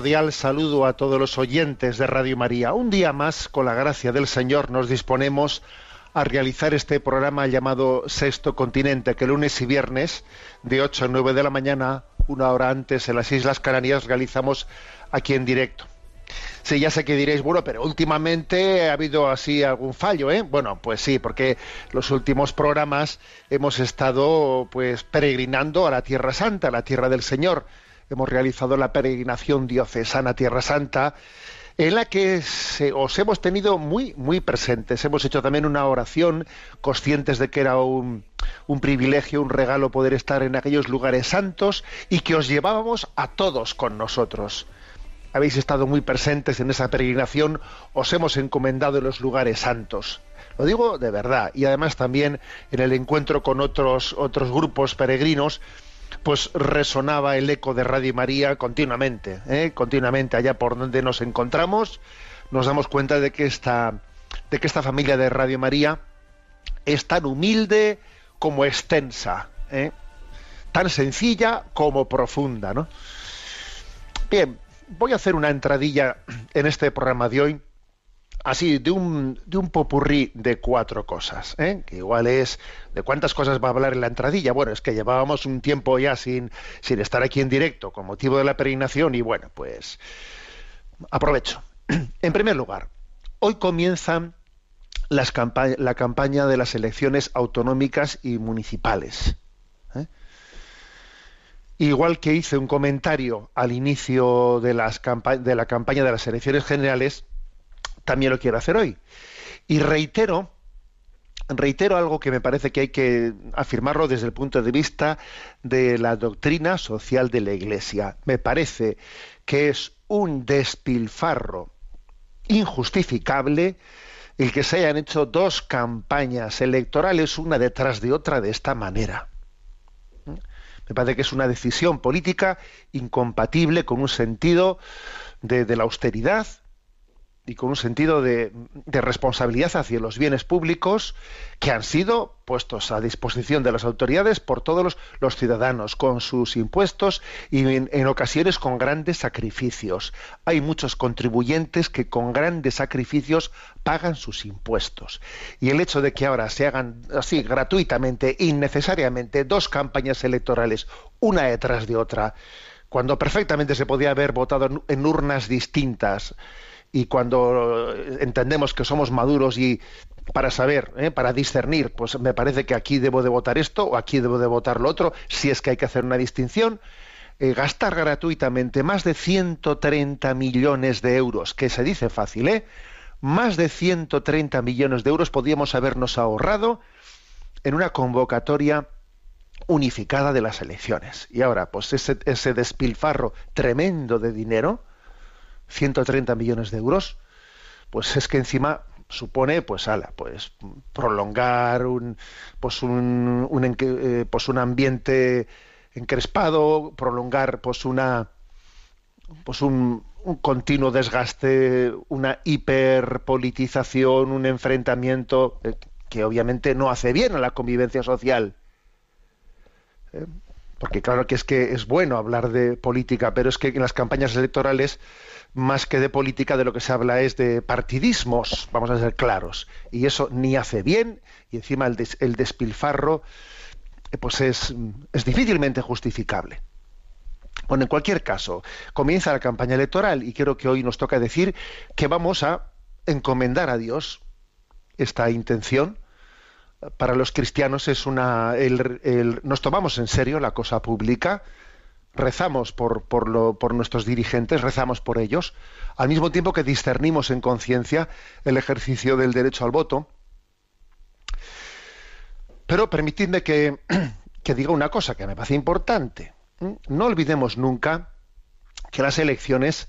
Cordial saludo a todos los oyentes de Radio María. Un día más, con la gracia del Señor, nos disponemos a realizar este programa llamado Sexto Continente, que lunes y viernes, de 8 a 9 de la mañana, una hora antes en las Islas Canarias, realizamos aquí en directo. Sí, ya sé que diréis, bueno, pero últimamente ha habido así algún fallo, ¿eh? Bueno, pues sí, porque los últimos programas hemos estado pues peregrinando a la Tierra Santa, a la Tierra del Señor. Hemos realizado la peregrinación diocesana Tierra Santa, en la que os hemos tenido muy, muy presentes. Hemos hecho también una oración, conscientes de que era un, un privilegio, un regalo poder estar en aquellos lugares santos y que os llevábamos a todos con nosotros habéis estado muy presentes en esa peregrinación, os hemos encomendado en los lugares santos. Lo digo de verdad. Y además también en el encuentro con otros, otros grupos peregrinos, pues resonaba el eco de Radio María continuamente, ¿eh? continuamente allá por donde nos encontramos, nos damos cuenta de que esta, de que esta familia de Radio María es tan humilde como extensa, ¿eh? tan sencilla como profunda, ¿no? Bien, voy a hacer una entradilla en este programa de hoy, así, de un, de un popurrí de cuatro cosas, ¿eh? que igual es, ¿de cuántas cosas va a hablar en la entradilla? Bueno, es que llevábamos un tiempo ya sin, estar aquí en directo con motivo de la peregrinación y bueno, pues aprovecho. En primer lugar, hoy comienzan las la campaña de las elecciones autonómicas y municipales. ¿eh? Igual que hice un comentario al inicio de, las de la campaña de las elecciones generales, también lo quiero hacer hoy. Y reitero, reitero algo que me parece que hay que afirmarlo desde el punto de vista de la doctrina social de la Iglesia. Me parece que es un despilfarro injustificable el que se hayan hecho dos campañas electorales una detrás de otra de esta manera. Me parece que es una decisión política incompatible con un sentido de, de la austeridad y con un sentido de, responsabilidad hacia los bienes públicos que han sido puestos a disposición de las autoridades por todos los, ciudadanos, con sus impuestos y en, ocasiones con grandes sacrificios. Hay muchos contribuyentes que con grandes sacrificios pagan sus impuestos. Y el hecho de que ahora se hagan así gratuitamente, innecesariamente, dos campañas electorales, una detrás de otra, cuando perfectamente se podía haber votado en urnas distintas, y cuando entendemos que somos maduros y para saber, ¿eh? para discernir, pues me parece que aquí debo de votar esto o aquí debo de votar lo otro, si es que hay que hacer una distinción, eh, gastar gratuitamente más de 130 millones de euros, que se dice fácil, ¿eh? Más de 130 millones de euros podíamos habernos ahorrado en una convocatoria unificada de las elecciones. Y ahora, pues ese, ese despilfarro tremendo de dinero, 130 millones de euros, pues es que encima supone pues ala, pues prolongar un pues un, eh, pues un ambiente encrespado, prolongar pues una pues un, continuo desgaste, una hiperpolitización, un enfrentamiento eh, que obviamente no hace bien a la convivencia social. ¿Eh? Porque claro que es que es bueno hablar de política, pero es que en las campañas electorales, más que de política, de lo que se habla es de partidismos, vamos a ser claros. Y eso ni hace bien, y encima el, el despilfarro, eh, pues es, es difícilmente justificable. Bueno, en cualquier caso, comienza la campaña electoral y creo que hoy nos toca decir que vamos a encomendar a Dios esta intención. Para los cristianos es una. nos tomamos en serio la cosa pública, rezamos por, por, lo, por nuestros dirigentes, rezamos por ellos, al mismo tiempo que discernimos en conciencia el ejercicio del derecho al voto. Pero permitidme que, que diga una cosa que me parece importante no olvidemos nunca que las elecciones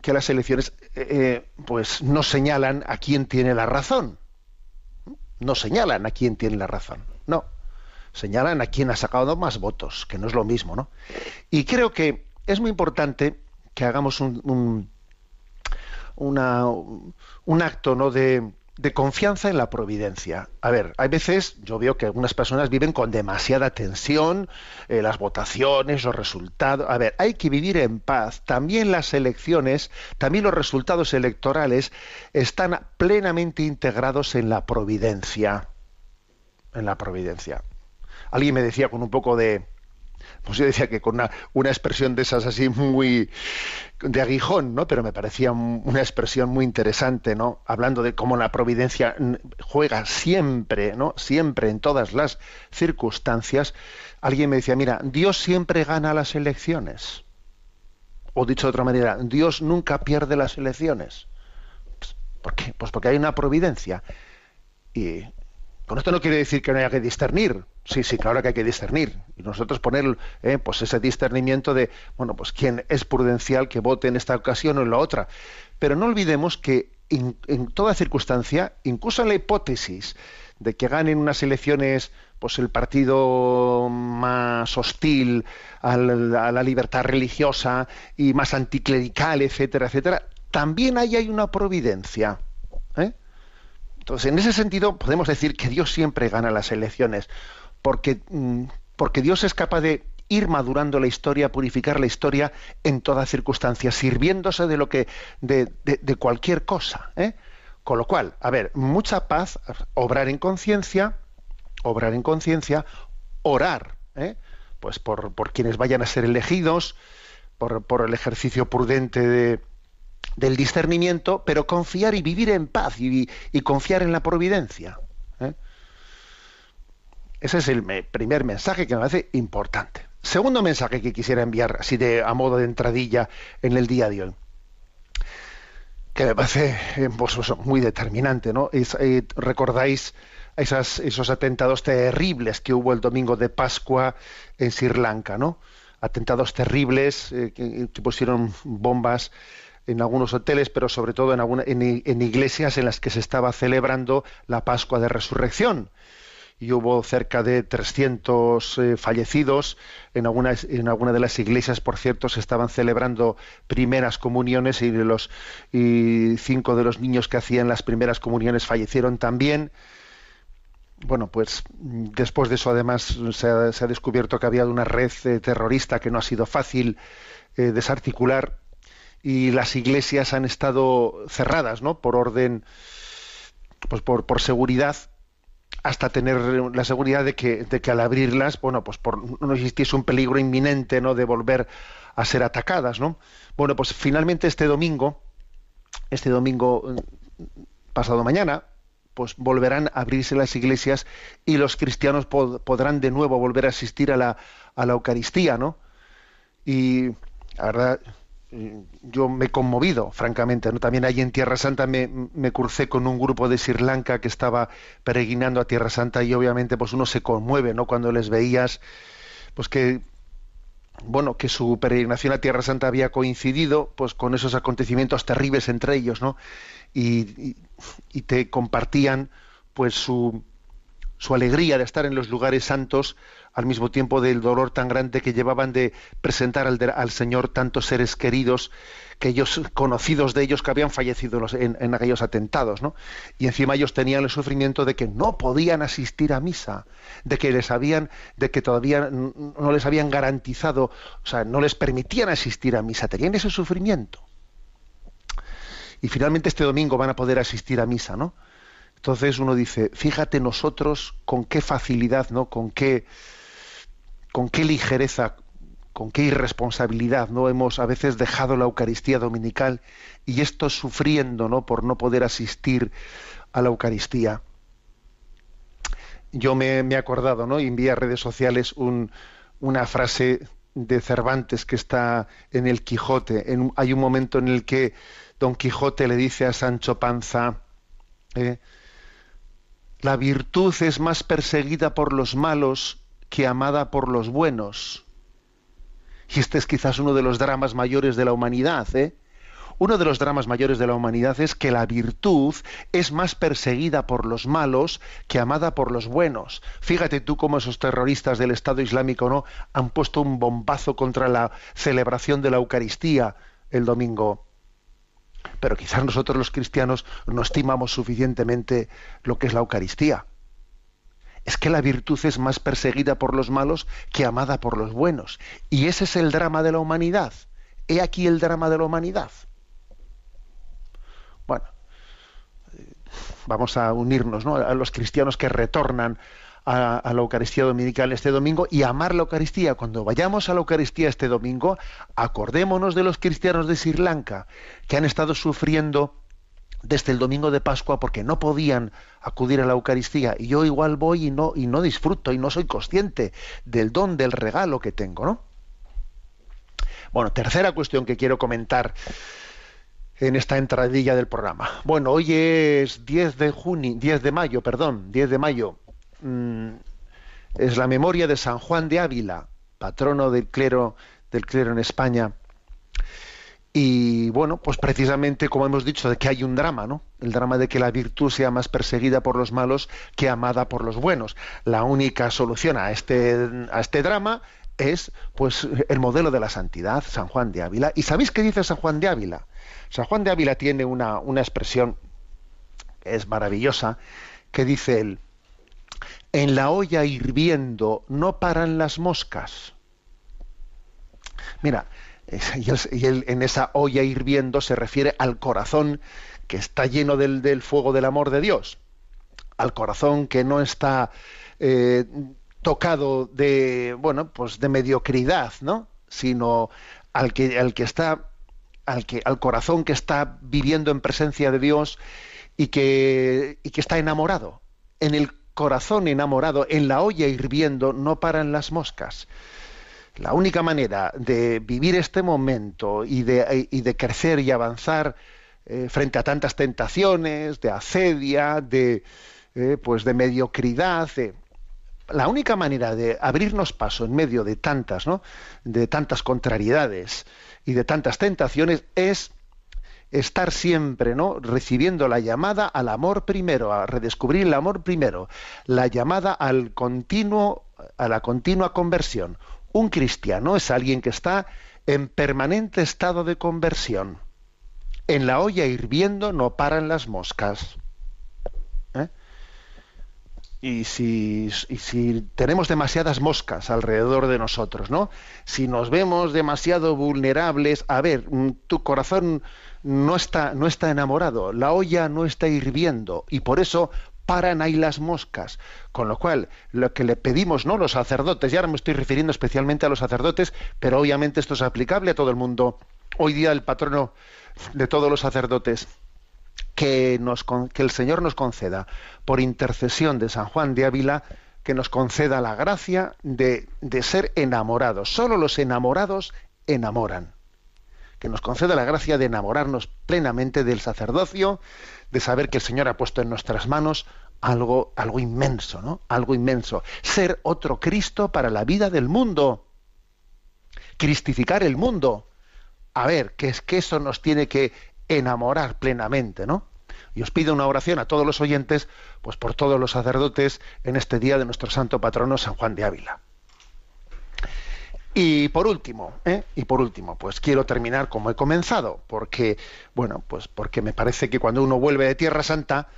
que las elecciones eh, eh, pues no señalan a quién tiene la razón no señalan a quién tiene la razón no. Señalan a quién ha sacado más votos que no es lo mismo no y creo que es muy importante que hagamos un, un, un acto no de, de confianza en la providencia. A ver, hay veces, yo veo que algunas personas viven con demasiada tensión, eh, las votaciones, los resultados. A ver, hay que vivir en paz. También las elecciones, también los resultados electorales están plenamente integrados en la providencia. En la providencia. Alguien me decía con un poco de, pues yo decía que con una, una, expresión de esas así muy de aguijón, ¿no? Pero me parecía una expresión muy interesante, ¿no? Hablando de cómo la providencia juega siempre, ¿no? Siempre en todas las circunstancias. Alguien me decía, mira, Dios siempre gana las elecciones. O dicho de otra manera, Dios nunca pierde las elecciones. ¿Por qué? Pues porque hay una providencia. Y esto no quiere decir que no haya que discernir. Sí, sí, claro que hay que discernir. Y nosotros poner eh, pues ese discernimiento de, bueno, pues quién es prudencial que vote en esta ocasión o en la otra. Pero no olvidemos que en toda circunstancia, incluso en la hipótesis de que ganen unas elecciones pues el partido más hostil a la, a la libertad religiosa y más anticlerical, etcétera, etcétera, también ahí hay una providencia. Entonces, en ese sentido, podemos decir que Dios siempre gana las elecciones, porque, mm, porque Dios es capaz de ir madurando la historia, purificar la historia en toda circunstancia, sirviéndose de lo que, de, cualquier cosa. ¿eh? Con lo cual, a ver, mucha paz, obrar en conciencia, obrar en conciencia, orar, ¿eh? pues por, por, quienes vayan a ser elegidos, por, por el ejercicio prudente de, del discernimiento, pero confiar y vivir en paz y, confiar en la providencia. ¿eh? Ese es el primer mensaje que me parece importante. Segundo mensaje que quisiera enviar, así de a modo de entradilla en el día de hoy, que me parece eh, pues, pues, muy determinante, ¿no? Eh, recordáis esos atentados terribles que hubo el domingo de Pascua en Sri Lanka, ¿no? Atentados terribles que pusieron bombas en algunos hoteles, pero sobre todo en, en, iglesias en las que se estaba celebrando la Pascua de Resurrección. Y hubo cerca de 300 eh, fallecidos. En alguna, en alguna de las iglesias, por cierto, se estaban celebrando primeras comuniones y, los, y cinco de los niños que hacían las primeras comuniones fallecieron también. Bueno, pues después de eso además se ha, descubierto que había una red eh, terrorista que no ha sido fácil eh, desarticular y las iglesias han estado cerradas, ¿no? Por orden, pues por, seguridad, hasta tener la seguridad de que, de que al abrirlas, bueno, pues por, no existiese un peligro inminente, ¿no? De volver a ser atacadas, ¿no? Bueno, pues finalmente este domingo, este domingo pasado mañana, pues volverán a abrirse las iglesias y los cristianos podrán de nuevo volver a asistir a la, a la Eucaristía, ¿no? Y la verdad, yo me he conmovido, francamente. ¿no? También ahí en Tierra Santa me, me, crucé con un grupo de Sri Lanka que estaba peregrinando a Tierra Santa y obviamente pues uno se conmueve, ¿no? Cuando les veías, pues que bueno, que su peregrinación a Tierra Santa había coincidido pues con esos acontecimientos terribles entre ellos, ¿no? Y, y, te compartían pues su, su alegría de estar en los lugares santos, al mismo tiempo del dolor tan grande que llevaban de presentar al, Señor tantos seres queridos, que ellos, conocidos de ellos, que habían fallecido en, aquellos atentados, ¿no? Y encima ellos tenían el sufrimiento de que no podían asistir a misa, de que les habían, de que todavía no les habían garantizado, o sea, no les permitían asistir a misa, tenían ese sufrimiento. Y finalmente este domingo van a poder asistir a misa, ¿no? Entonces uno dice, fíjate nosotros con qué facilidad, ¿no? Con qué con qué ligereza, con qué irresponsabilidad no hemos a veces dejado la Eucaristía dominical y esto sufriendo no por no poder asistir a la Eucaristía. Yo me, he acordado, ¿no? envié a redes sociales una frase de Cervantes que está en el Quijote. hay un momento en el que Don Quijote le dice a Sancho Panza, eh, la virtud es más perseguida por los malos que amada por los buenos. Y este es quizás uno de los dramas mayores de la humanidad. ¿eh? Uno de los dramas mayores de la humanidad es que la virtud es más perseguida por los malos que amada por los buenos. Fíjate tú cómo esos terroristas del Estado Islámico no han puesto un bombazo contra la celebración de la Eucaristía el domingo. Pero quizás nosotros los cristianos no estimamos suficientemente lo que es la Eucaristía es que la virtud es más perseguida por los malos que amada por los buenos. Y ese es el drama de la humanidad. He aquí el drama de la humanidad. Bueno, eh, vamos a unirnos ¿no? a los cristianos que retornan a, la Eucaristía Dominical este domingo y amar la Eucaristía. Cuando vayamos a la Eucaristía este domingo, acordémonos de los cristianos de Sri Lanka que han estado sufriendo desde el domingo de Pascua porque no podían acudir a la Eucaristía y yo igual voy y no y no disfruto y no soy consciente del don del regalo que tengo, ¿no? Bueno, tercera cuestión que quiero comentar en esta entradilla del programa. Bueno, hoy es 10 de junio, 10 de mayo, perdón, 10 de mayo. Mm, es la memoria de San Juan de Ávila, patrono del clero del clero en España. Y bueno, pues precisamente como hemos dicho, de que hay un drama, ¿no? El drama de que la virtud sea más perseguida por los malos que amada por los buenos. La única solución a este, a este drama es pues el modelo de la santidad, San Juan de Ávila. ¿Y sabéis qué dice San Juan de Ávila? San Juan de Ávila tiene una, una expresión que es maravillosa, que dice él, en la olla hirviendo no paran las moscas. Mira, y, en esa olla hirviendo se refiere al corazón que está lleno del, fuego del amor de Dios, al corazón que no está eh, tocado de bueno pues de mediocridad, ¿no? sino al que, al que está al que al corazón que está viviendo en presencia de Dios y que, y que está enamorado. En el corazón enamorado, en la olla hirviendo, no paran las moscas. La única manera de vivir este momento y de, de crecer y avanzar eh, frente a tantas tentaciones, de acedia, de, eh, pues de mediocridad, la única manera de abrirnos paso en medio de tantas, ¿no? de tantas contrariedades y de tantas tentaciones es estar siempre, ¿no? recibiendo la llamada al amor primero, a redescubrir el amor primero, la llamada al continuo a la continua conversión. Un cristiano es alguien que está en permanente estado de conversión. En la olla hirviendo no paran las moscas. ¿Eh? Y, si, si, tenemos demasiadas moscas alrededor de nosotros, ¿no? Si nos vemos demasiado vulnerables, a ver, mm, tu corazón no está, no está enamorado, la olla no está hirviendo y por eso paran ahí las moscas. Con lo cual, lo que le pedimos, ¿no? Los sacerdotes, y ahora me estoy refiriendo especialmente a los sacerdotes, pero obviamente esto es aplicable a todo el mundo. Hoy día el patrono de todos los sacerdotes, que, nos, que el Señor nos conceda, por intercesión de San Juan de Ávila, que nos conceda la gracia de, de ser enamorados. Solo los enamorados enamoran. Que nos conceda la gracia de enamorarnos plenamente del sacerdocio, de saber que el Señor ha puesto en nuestras manos algo, algo inmenso, ¿no? Algo inmenso. Ser otro Cristo para la vida del mundo. Cristificar el mundo. A ver, que es que eso nos tiene que enamorar plenamente, ¿no? Y os pido una oración a todos los oyentes, pues por todos los sacerdotes en este día de nuestro santo patrono San Juan de Ávila. Y por último, ¿eh? y por último, pues quiero terminar como he comenzado, porque, bueno, pues porque me parece que cuando uno vuelve de Tierra Santa,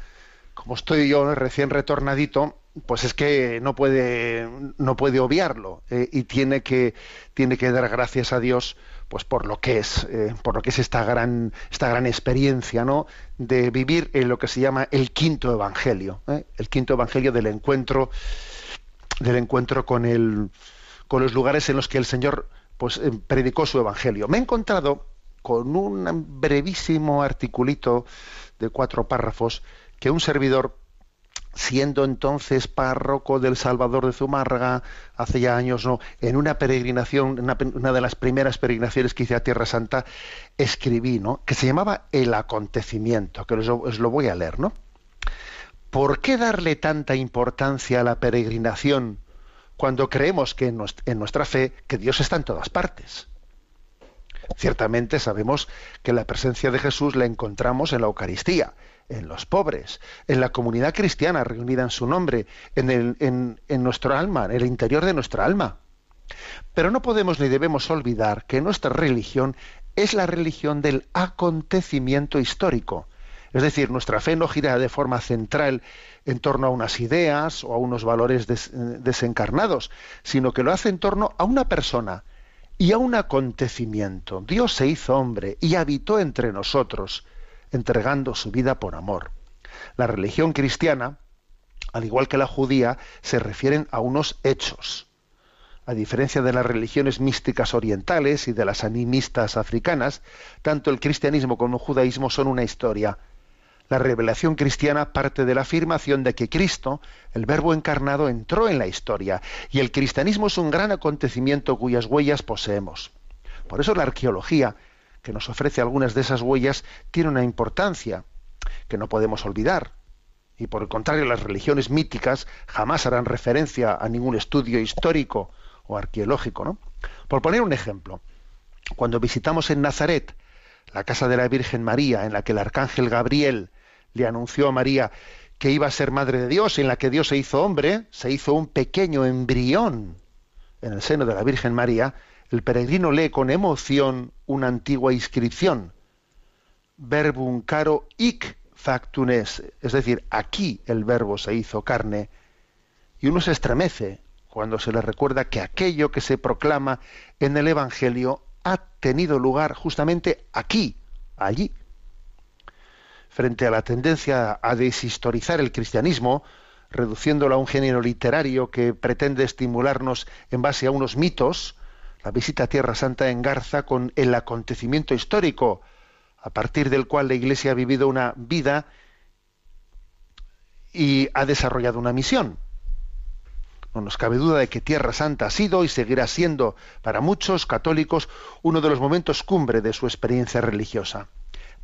como estoy yo recién retornadito, pues es que no puede, no puede obviarlo ¿eh? y tiene que, tiene que dar gracias a Dios pues por lo que es, eh, por lo que es esta gran, esta gran experiencia, ¿no? De vivir en lo que se llama el quinto evangelio, el quinto evangelio del encuentro, del encuentro con el con los lugares en los que el Señor pues, eh, predicó su evangelio. Me he encontrado con un brevísimo articulito de cuatro párrafos que un servidor, siendo entonces párroco del Salvador de Zumárraga, hace ya años, no, en una peregrinación, una, de las primeras peregrinaciones que hice a Tierra Santa, escribí, ¿no? que se llamaba El acontecimiento, que os, lo voy a leer, ¿no? ¿Por qué darle tanta importancia a la peregrinación cuando creemos que en nuestra fe que Dios está en todas partes. Ciertamente sabemos que la presencia de Jesús la encontramos en la Eucaristía, en los pobres, en la comunidad cristiana reunida en su nombre, en, el, en, nuestro alma, en el interior de nuestra alma. Pero no podemos ni debemos olvidar que nuestra religión es la religión del acontecimiento histórico. Es decir, nuestra fe no gira de forma central en torno a unas ideas o a unos valores desencarnados, sino que lo hace en torno a una persona y a un acontecimiento. Dios se hizo hombre y habitó entre nosotros, entregando su vida por amor. La religión cristiana, al igual que la judía, se refieren a unos hechos. A diferencia de las religiones místicas orientales y de las animistas africanas, tanto el cristianismo como el judaísmo son una historia, la revelación cristiana parte de la afirmación de que Cristo, el Verbo encarnado, entró en la historia y el cristianismo es un gran acontecimiento cuyas huellas poseemos. Por eso la arqueología, que nos ofrece algunas de esas huellas, tiene una importancia que no podemos olvidar. Y por el contrario, las religiones míticas jamás harán referencia a ningún estudio histórico o arqueológico. ¿no? Por poner un ejemplo, cuando visitamos en Nazaret la casa de la Virgen María, en la que el arcángel Gabriel le anunció a María que iba a ser madre de Dios, en la que Dios se hizo hombre, se hizo un pequeño embrión en el seno de la Virgen María, el peregrino lee con emoción una antigua inscripción, verbum caro hic factunes, es decir, aquí el verbo se hizo carne, y uno se estremece cuando se le recuerda que aquello que se proclama en el Evangelio ha tenido lugar justamente aquí, allí. Frente a la tendencia a deshistorizar el cristianismo, reduciéndolo a un género literario que pretende estimularnos en base a unos mitos, la visita a Tierra Santa engarza con el acontecimiento histórico, a partir del cual la Iglesia ha vivido una vida y ha desarrollado una misión. No nos cabe duda de que Tierra Santa ha sido y seguirá siendo para muchos católicos uno de los momentos cumbre de su experiencia religiosa.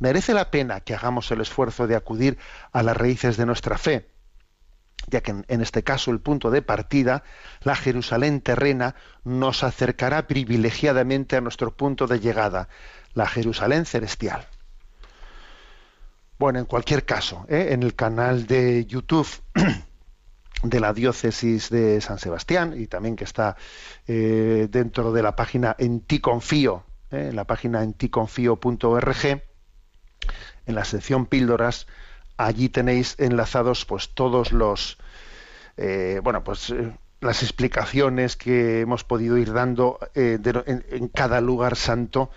Merece la pena que hagamos el esfuerzo de acudir a las raíces de nuestra fe, ya que en este caso el punto de partida, la Jerusalén terrena, nos acercará privilegiadamente a nuestro punto de llegada, la Jerusalén celestial. Bueno, en cualquier caso, ¿eh? en el canal de YouTube de la diócesis de San Sebastián y también que está eh, dentro de la página en ti confío, eh, en la página en ticonfío.org, en la sección píldoras, allí tenéis enlazados pues todos los eh, bueno pues las explicaciones que hemos podido ir dando en, en, cada lugar santo.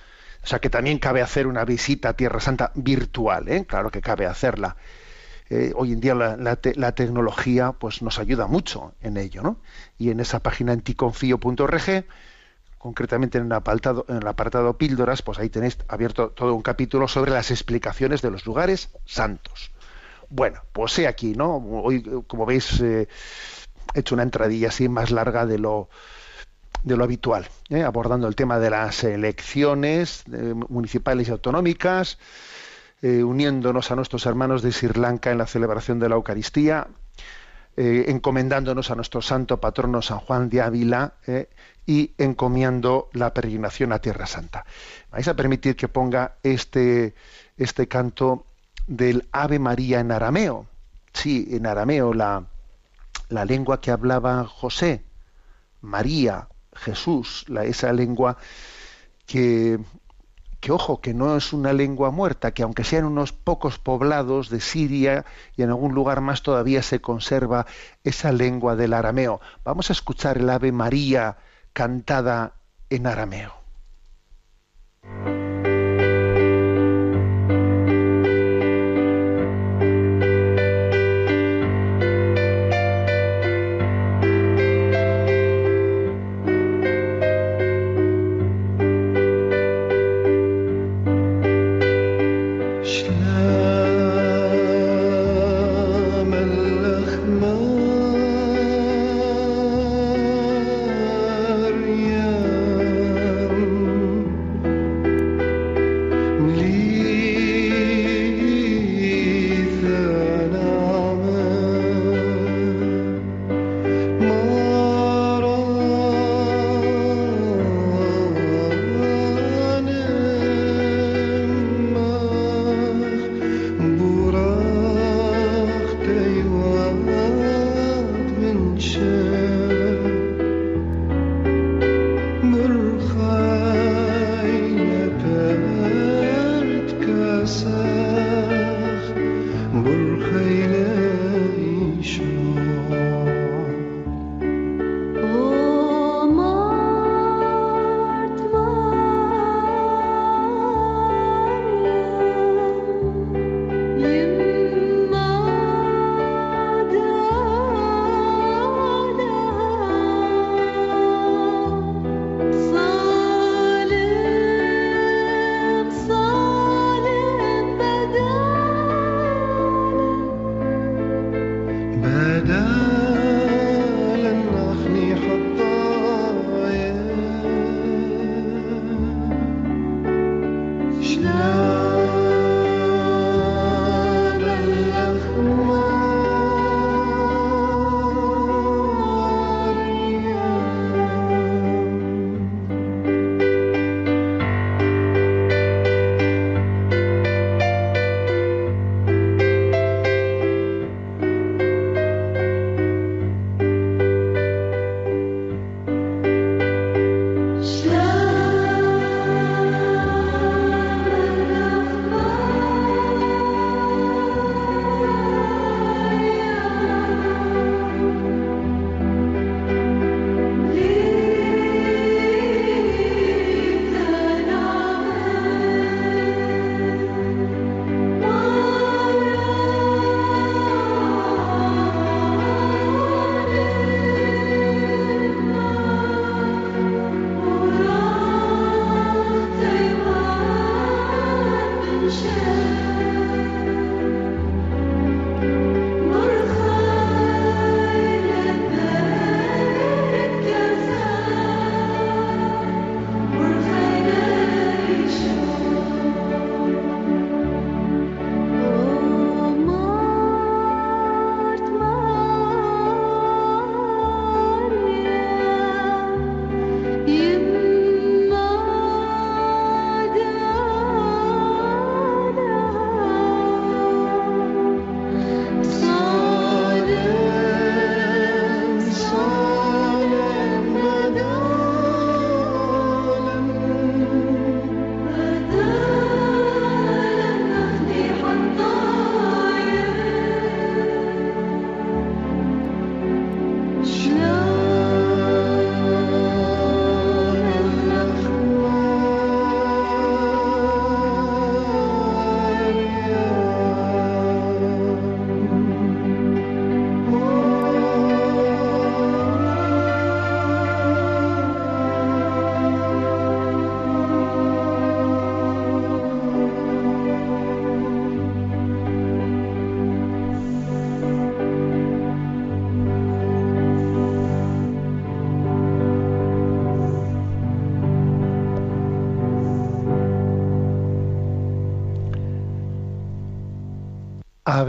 O sea que también cabe hacer una visita a Tierra Santa virtual, claro que cabe hacerla eh, hoy en día la, tecnología pues nos ayuda mucho en ello, ¿no? Y en esa página anticonfío.org, concretamente en el, apartado, en el apartado píldoras, pues ahí tenéis abierto todo un capítulo sobre las explicaciones de los lugares santos. Bueno, pues he aquí, ¿no? Hoy, como veis, eh, he hecho una entradilla así más larga de lo de lo habitual, ¿eh? abordando el tema de las elecciones municipales y autonómicas, eh, uniéndonos a nuestros hermanos de Sri Lanka en la celebración de la Eucaristía, eh, encomendándonos a nuestro santo patrono San Juan de Ávila eh, y encomiando la peregrinación a Tierra Santa. Vais a permitir que ponga este, este canto del Ave María en arameo. Sí, en arameo, la, la lengua que hablaba José, María, Jesús, la, esa lengua que, que, ojo, que no es una lengua muerta, que aunque sean unos pocos poblados de Siria y en algún lugar más todavía se conserva esa lengua del arameo. Vamos a escuchar el Ave María cantada en arameo.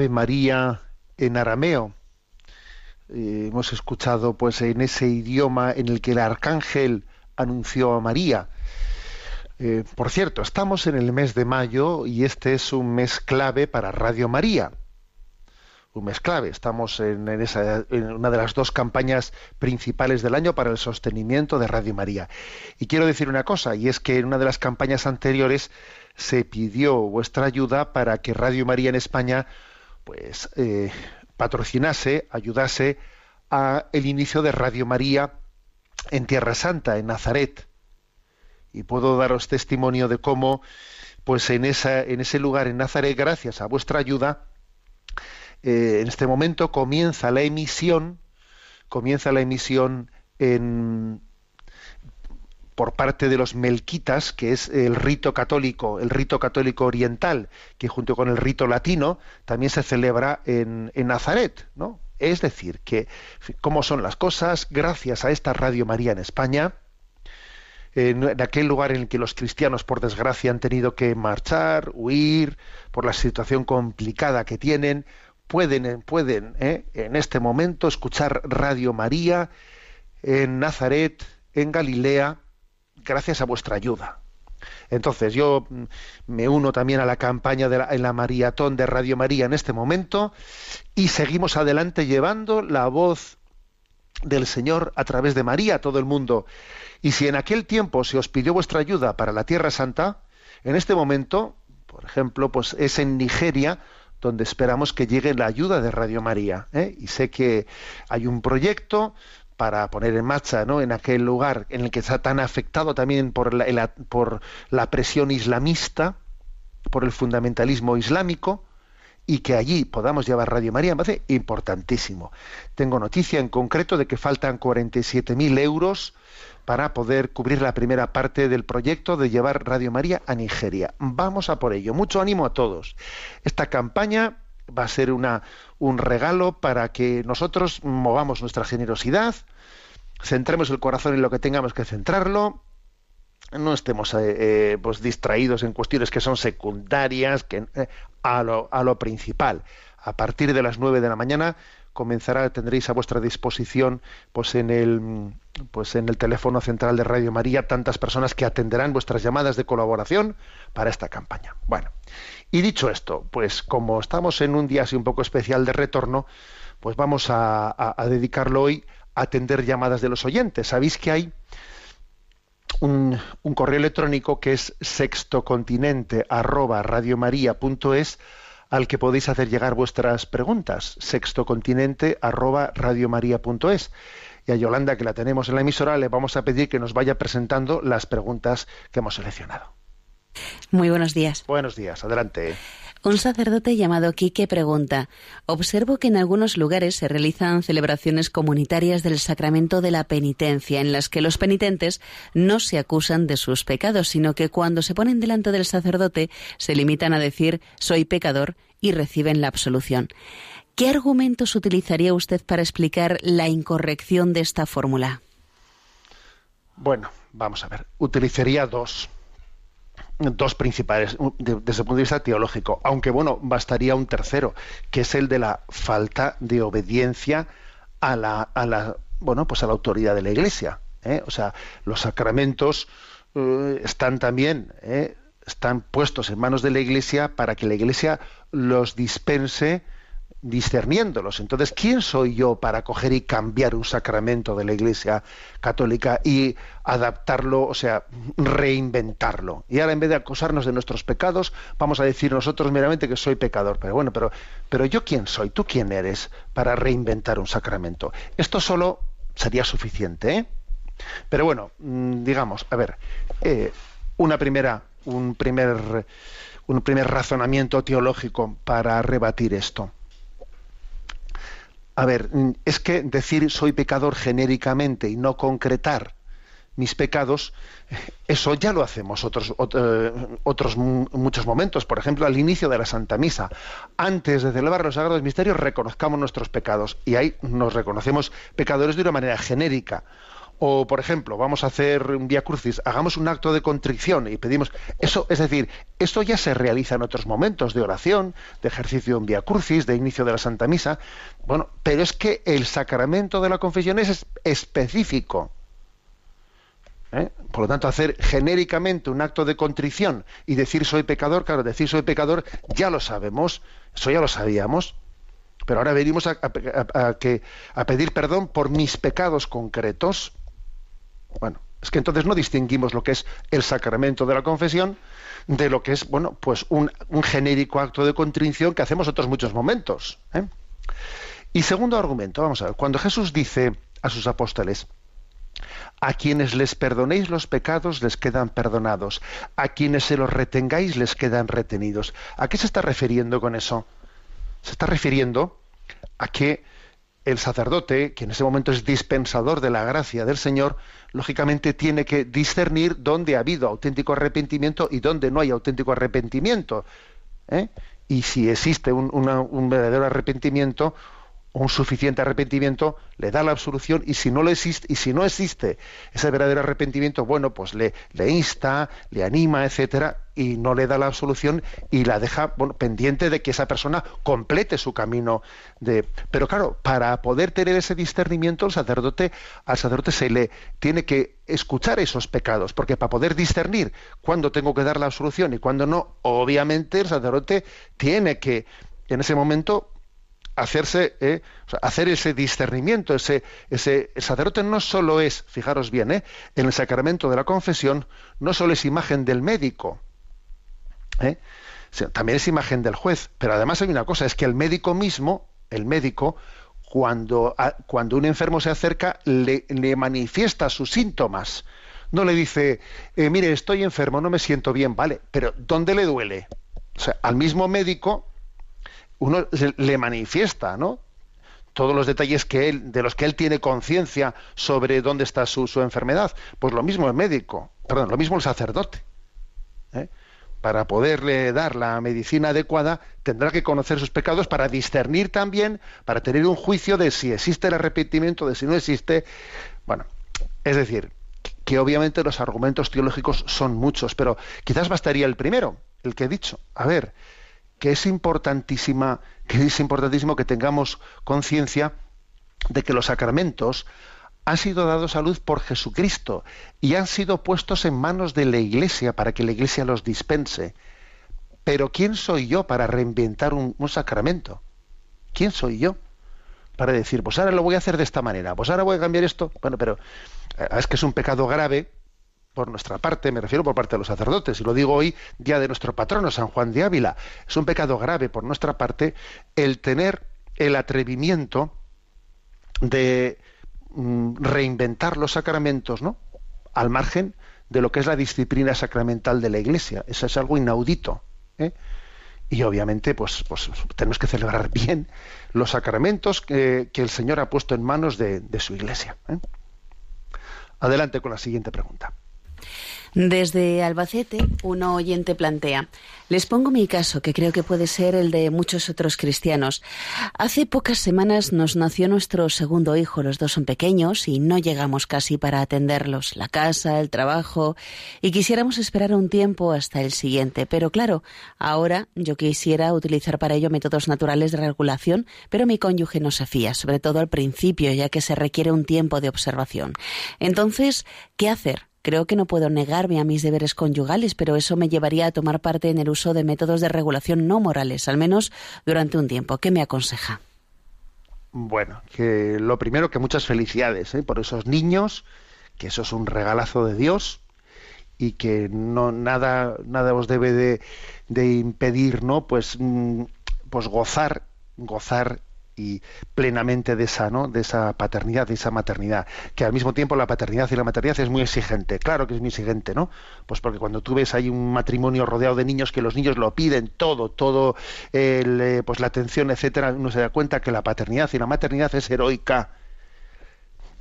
María en arameo. Eh, hemos escuchado pues en ese idioma en el que el arcángel anunció a María. Eh, por cierto, estamos en el mes de mayo y este es un mes clave para Radio María. Un mes clave. Estamos en, esa, en una de las dos campañas principales del año para el sostenimiento de Radio María. Y quiero decir una cosa, y es que en una de las campañas anteriores se pidió vuestra ayuda para que Radio María en España pues eh, patrocinase, ayudase a el inicio de Radio María en Tierra Santa, en Nazaret. Y puedo daros testimonio de cómo, pues en, esa, en ese lugar, en Nazaret, gracias a vuestra ayuda, eh, en este momento comienza la emisión, comienza la emisión en, por parte de los melquitas, que es el rito católico, el rito católico oriental, que junto con el rito latino también se celebra en, en Nazaret, ¿no? Es decir, que cómo son las cosas, gracias a esta Radio María en España, en aquel lugar en el que los cristianos, por desgracia, han tenido que marchar, huir, por la situación complicada que tienen, pueden, pueden ¿eh? en este momento escuchar Radio María en Nazaret, en Galilea, gracias a vuestra ayuda. Entonces yo mm, me uno también a la campaña de la, en la maratón de Radio María en este momento y seguimos adelante llevando la voz del Señor a través de María a todo el mundo. Y si en aquel tiempo se os pidió vuestra ayuda para la Tierra Santa, en este momento, por ejemplo, pues es en Nigeria donde esperamos que llegue la ayuda de Radio María. ¿eh? Y sé que hay un proyecto para poner en marcha ¿no? en aquel lugar en el que está tan afectado también por la, por la presión islamista, por el fundamentalismo islámico, y que allí podamos llevar Radio María me parece importantísimo. Tengo noticia en concreto de que faltan 47.000 euros para poder cubrir la primera parte del proyecto de llevar Radio María a Nigeria. Vamos a por ello. Mucho ánimo a todos. Esta campaña va a ser una, un regalo para que nosotros movamos nuestra generosidad, centremos el corazón en lo que tengamos que centrarlo, no estemos eh, eh, pues distraídos en cuestiones que son secundarias, que, eh, a, lo, a lo principal. A partir de las nueve de la mañana comenzará, tendréis a vuestra disposición, pues en el, pues en el teléfono central de Radio María, tantas personas que atenderán vuestras llamadas de colaboración para esta campaña. Bueno, y dicho esto, pues como estamos en un día así un poco especial de retorno, pues vamos a, dedicarlo hoy a atender llamadas de los oyentes. Sabéis que hay un, un correo electrónico que es sextocontinente arroba radiomaria.es al que podéis hacer llegar vuestras preguntas, sextocontinente arroba radiomaria.es. Y a Yolanda, que la tenemos en la emisora, le vamos a pedir que nos vaya presentando las preguntas que hemos seleccionado. Muy buenos días. Buenos días, adelante. Un sacerdote llamado Quique pregunta, observo que en algunos lugares se realizan celebraciones comunitarias del sacramento de la penitencia, en las que los penitentes no se acusan de sus pecados, sino que cuando se ponen delante del sacerdote se limitan a decir soy pecador y reciben la absolución. ¿Qué argumentos utilizaría usted para explicar la incorrección de esta fórmula? Bueno, vamos a ver. Utilizaría dos dos principales desde el punto de vista teológico, aunque bueno, bastaría un tercero, que es el de la falta de obediencia a la, a la bueno, pues a la autoridad de la Iglesia. ¿eh? O sea, los sacramentos eh, están también ¿eh? están puestos en manos de la Iglesia para que la Iglesia los dispense discerniéndolos. Entonces, ¿quién soy yo para coger y cambiar un sacramento de la Iglesia Católica y adaptarlo, o sea, reinventarlo? Y ahora en vez de acusarnos de nuestros pecados, vamos a decir nosotros meramente que soy pecador. Pero bueno, pero, pero yo quién soy, tú quién eres para reinventar un sacramento. Esto solo sería suficiente, ¿eh? Pero bueno, mm, digamos, a ver, eh, una primera, un primer, un primer razonamiento teológico para rebatir esto a ver, mm, es que decir soy pecador genéricamente y no concretar mis pecados, eso ya lo hacemos otros, eh, otros muchos momentos. Por ejemplo, al inicio de la Santa Misa, antes de celebrar los sagrados misterios, reconozcamos nuestros pecados y ahí nos reconocemos pecadores de una manera genérica. O, por ejemplo, vamos a hacer un Via Crucis, hagamos un acto de contrición y pedimos. Eso, es decir, esto ya se realiza en otros momentos de oración, de ejercicio en Via Crucis, de inicio de la Santa Misa. Bueno, pero es que el sacramento de la confesión es específico. ¿eh? Por lo tanto, hacer genéricamente un acto de contrición y decir soy pecador, claro, decir soy pecador ya lo sabemos, eso ya lo sabíamos. Pero ahora venimos a, a pedir perdón por mis pecados concretos. Bueno, es que entonces no distinguimos lo que es el sacramento de la confesión de lo que es, bueno, pues un, genérico acto de contrición que hacemos otros muchos momentos. ¿eh? Y segundo argumento, vamos a ver, cuando Jesús dice a sus apóstoles, a quienes les perdonéis los pecados les quedan perdonados, a quienes se los retengáis les quedan retenidos. ¿A qué se está refiriendo con eso? Se está refiriendo a que el sacerdote, que en ese momento es dispensador de la gracia del Señor, lógicamente tiene que discernir dónde ha habido auténtico arrepentimiento y dónde no hay auténtico arrepentimiento. ¿eh? Y si existe un verdadero arrepentimiento, un suficiente arrepentimiento, le da la absolución y si no lo existe, y si no existe ese verdadero arrepentimiento, bueno, pues le, insta, le anima, etcétera, y no le da la absolución y la deja pendiente de que esa persona complete su camino de. Pero claro, para poder tener ese discernimiento, el sacerdote, al sacerdote se le tiene que escuchar esos pecados, porque para poder discernir cuándo tengo que dar la absolución y cuándo no, obviamente el sacerdote tiene que en ese momento hacerse, eh, hacer ese discernimiento, ese, ese, el sacerdote no solo es, fijaros bien, eh, en el sacramento de la confesión, no solo es imagen del médico, eh, también es imagen del juez, pero además hay una cosa, es que el médico mismo, el médico, cuando, cuando un enfermo se acerca, le, le manifiesta sus síntomas. No le dice, mire, estoy enfermo, no me siento bien, vale, pero ¿dónde le duele? O sea, al mismo médico uno le manifiesta, ¿no? Todos los detalles que él, de los que él tiene conciencia sobre dónde está su, enfermedad. Pues lo mismo el médico, perdón, lo mismo el sacerdote. ¿eh? Para poderle dar la medicina adecuada, tendrá que conocer sus pecados para discernir también, para tener un juicio de si existe el arrepentimiento, de si no existe. Bueno, es decir, que obviamente los argumentos teológicos son muchos, pero quizás bastaría el primero, el que he dicho. A ver, que es importantísima, que es importantísimo que tengamos conciencia de que los sacramentos han sido dados a luz por Jesucristo y han sido puestos en manos de la Iglesia para que la Iglesia los dispense. Pero ¿quién soy yo para reinventar un, un sacramento? ¿Quién soy yo? Para decir, pues ahora lo voy a hacer de esta manera, pues ahora voy a cambiar esto. Bueno, pero eh, es que es un pecado grave por nuestra parte, me refiero por parte de los sacerdotes, y lo digo hoy, día de nuestro patrono, San Juan de Ávila, es un pecado grave por nuestra parte el tener el atrevimiento de mm, reinventar los sacramentos, ¿no? Al margen de lo que es la disciplina sacramental de la Iglesia. Eso es algo inaudito. ¿eh? Y obviamente, pues, pues, tenemos que celebrar bien los sacramentos que, el Señor ha puesto en manos de, su Iglesia. ¿eh? Adelante con la siguiente pregunta. Desde Albacete, un oyente plantea, les pongo mi caso, que creo que puede ser el de muchos otros cristianos. Hace pocas semanas nos nació nuestro segundo hijo, los dos son pequeños y no llegamos casi para atenderlos, la casa, el trabajo, y quisiéramos esperar un tiempo hasta el siguiente. Pero claro, ahora yo quisiera utilizar para ello métodos naturales de regulación, pero mi cónyuge no se fía, sobre todo al principio, ya que se requiere un tiempo de observación. Entonces, ¿qué hacer? Creo que no puedo negarme a mis deberes conyugales, pero eso me llevaría a tomar parte en el uso de métodos de regulación no morales, al menos durante un tiempo. ¿Qué me aconseja? Bueno, que lo primero que muchas felicidades ¿eh? por esos niños, que eso es un regalazo de Dios y que no nada nada os debe de, de impedir, ¿no? Pues mm, pues gozar gozar y plenamente de esa, ¿no? de esa paternidad, de esa maternidad, que al mismo tiempo la paternidad y la maternidad es muy exigente, claro que es muy exigente, ¿no? Pues porque cuando tú ves hay un matrimonio rodeado de niños que los niños lo piden todo, todo eh, pues la atención, etcétera, uno se da cuenta que la paternidad y la maternidad es heroica.